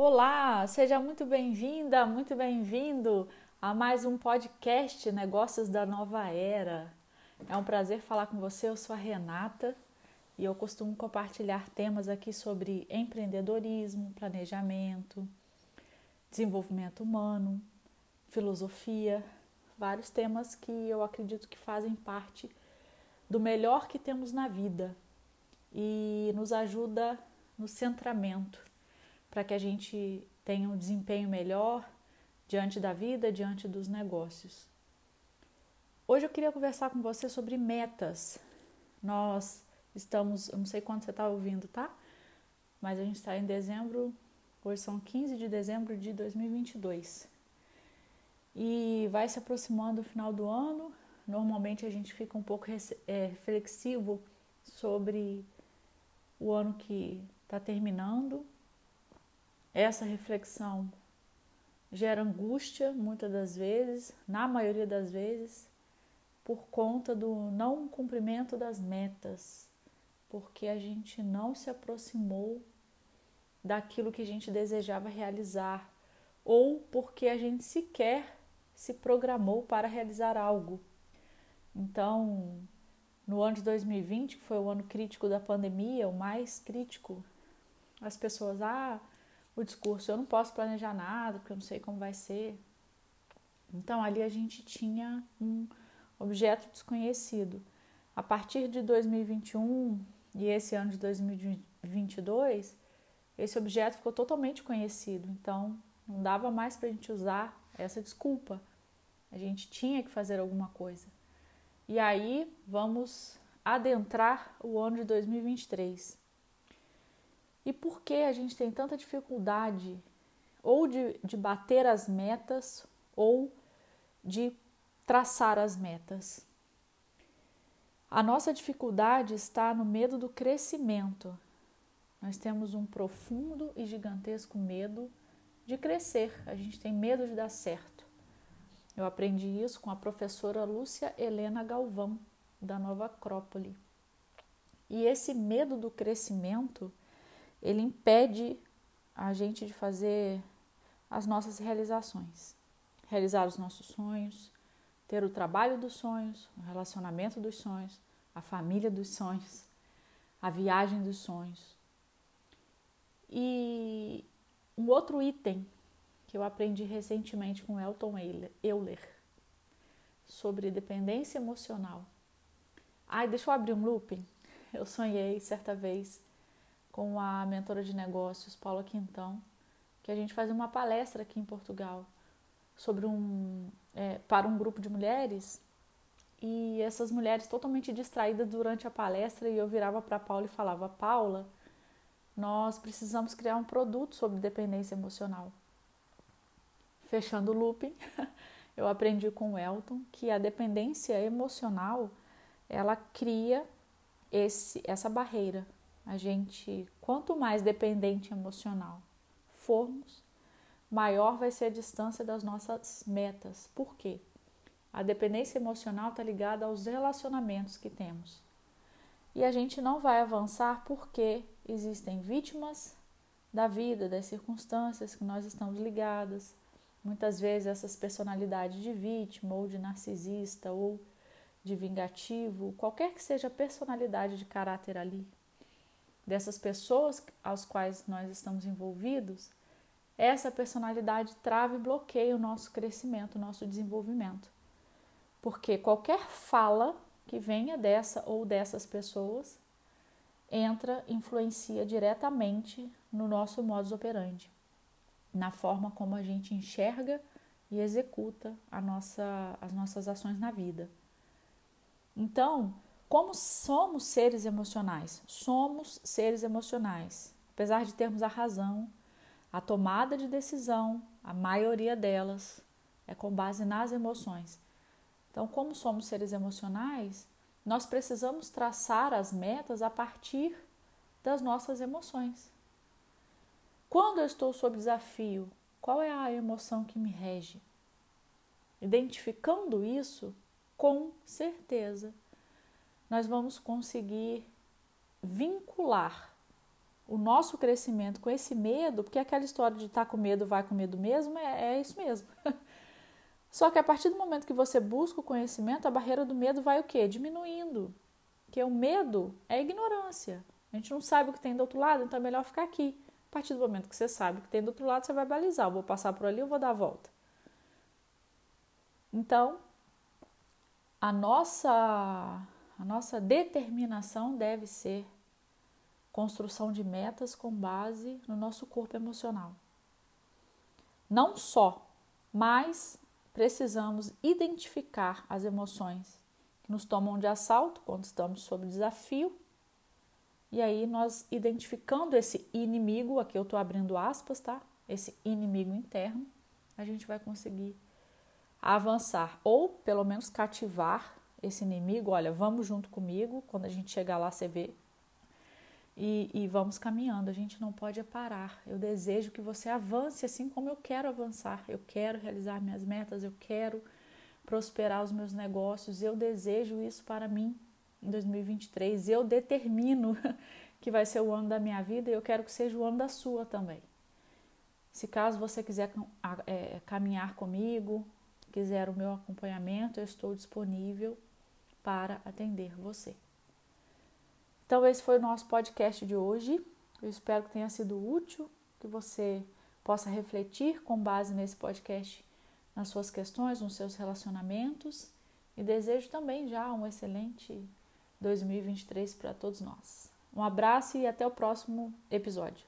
Olá, seja muito bem-vinda, muito bem-vindo a mais um podcast Negócios da Nova Era. É um prazer falar com você. Eu sou a Renata e eu costumo compartilhar temas aqui sobre empreendedorismo, planejamento, desenvolvimento humano, filosofia, vários temas que eu acredito que fazem parte do melhor que temos na vida e nos ajuda no centramento para que a gente tenha um desempenho melhor diante da vida, diante dos negócios. Hoje eu queria conversar com você sobre metas. Nós estamos, eu não sei quando você está ouvindo, tá? Mas a gente está em dezembro, hoje são 15 de dezembro de 2022. E vai se aproximando o final do ano. Normalmente a gente fica um pouco é, reflexivo sobre o ano que está terminando. Essa reflexão gera angústia muitas das vezes, na maioria das vezes, por conta do não cumprimento das metas, porque a gente não se aproximou daquilo que a gente desejava realizar, ou porque a gente sequer se programou para realizar algo. Então, no ano de 2020, que foi o ano crítico da pandemia, o mais crítico, as pessoas, ah, o discurso, eu não posso planejar nada, porque eu não sei como vai ser. Então, ali a gente tinha um objeto desconhecido. A partir de 2021 e esse ano de 2022, esse objeto ficou totalmente conhecido. Então, não dava mais para a gente usar essa desculpa. A gente tinha que fazer alguma coisa. E aí vamos adentrar o ano de 2023. E por que a gente tem tanta dificuldade ou de, de bater as metas ou de traçar as metas? A nossa dificuldade está no medo do crescimento. Nós temos um profundo e gigantesco medo de crescer, a gente tem medo de dar certo. Eu aprendi isso com a professora Lúcia Helena Galvão, da Nova Acrópole. E esse medo do crescimento, ele impede a gente de fazer as nossas realizações, realizar os nossos sonhos, ter o trabalho dos sonhos, o relacionamento dos sonhos, a família dos sonhos, a viagem dos sonhos. E um outro item que eu aprendi recentemente com Elton Euler sobre dependência emocional. Ai, deixa eu abrir um looping. Eu sonhei certa vez com a mentora de negócios, Paula Quintão, que a gente fazia uma palestra aqui em Portugal sobre um é, para um grupo de mulheres e essas mulheres totalmente distraídas durante a palestra e eu virava para Paula e falava Paula nós precisamos criar um produto sobre dependência emocional fechando o looping, eu aprendi com o Elton que a dependência emocional ela cria esse, essa barreira. A gente, quanto mais dependente emocional formos, maior vai ser a distância das nossas metas. Por quê? A dependência emocional está ligada aos relacionamentos que temos. E a gente não vai avançar porque existem vítimas da vida, das circunstâncias que nós estamos ligadas, Muitas vezes essas personalidades de vítima ou de narcisista ou de vingativo, qualquer que seja a personalidade de caráter ali, dessas pessoas aos quais nós estamos envolvidos, essa personalidade trava e bloqueia o nosso crescimento, o nosso desenvolvimento. Porque qualquer fala que venha dessa ou dessas pessoas entra, influencia diretamente no nosso modus operandi na forma como a gente enxerga e executa nossa, as nossas ações na vida. Então, como somos seres emocionais? Somos seres emocionais. Apesar de termos a razão, a tomada de decisão, a maioria delas é com base nas emoções. Então, como somos seres emocionais, nós precisamos traçar as metas a partir das nossas emoções. Quando eu estou sob desafio, qual é a emoção que me rege? Identificando isso, com certeza, nós vamos conseguir vincular o nosso crescimento com esse medo, porque aquela história de estar tá com medo, vai com medo mesmo, é, é isso mesmo. Só que a partir do momento que você busca o conhecimento, a barreira do medo vai o quê? Diminuindo. Porque o medo é ignorância. A gente não sabe o que tem do outro lado, então é melhor ficar aqui. A partir do momento que você sabe o que tem do outro lado, você vai balizar. Eu vou passar por ali, eu vou dar a volta. Então, a nossa, a nossa determinação deve ser construção de metas com base no nosso corpo emocional. Não só, mas precisamos identificar as emoções que nos tomam de assalto quando estamos sob desafio. E aí nós identificando esse inimigo, aqui eu estou abrindo aspas, tá? Esse inimigo interno, a gente vai conseguir avançar ou pelo menos cativar esse inimigo. Olha, vamos junto comigo. Quando a gente chegar lá, você vê. E, e vamos caminhando. A gente não pode parar. Eu desejo que você avance assim como eu quero avançar. Eu quero realizar minhas metas. Eu quero prosperar os meus negócios. Eu desejo isso para mim em 2023. Eu determino que vai ser o ano da minha vida e eu quero que seja o ano da sua também. Se caso você quiser é, caminhar comigo, quiser o meu acompanhamento, eu estou disponível para atender você. Então, esse foi o nosso podcast de hoje. Eu espero que tenha sido útil, que você possa refletir com base nesse podcast nas suas questões, nos seus relacionamentos e desejo também já um excelente 2023 para todos nós. Um abraço e até o próximo episódio.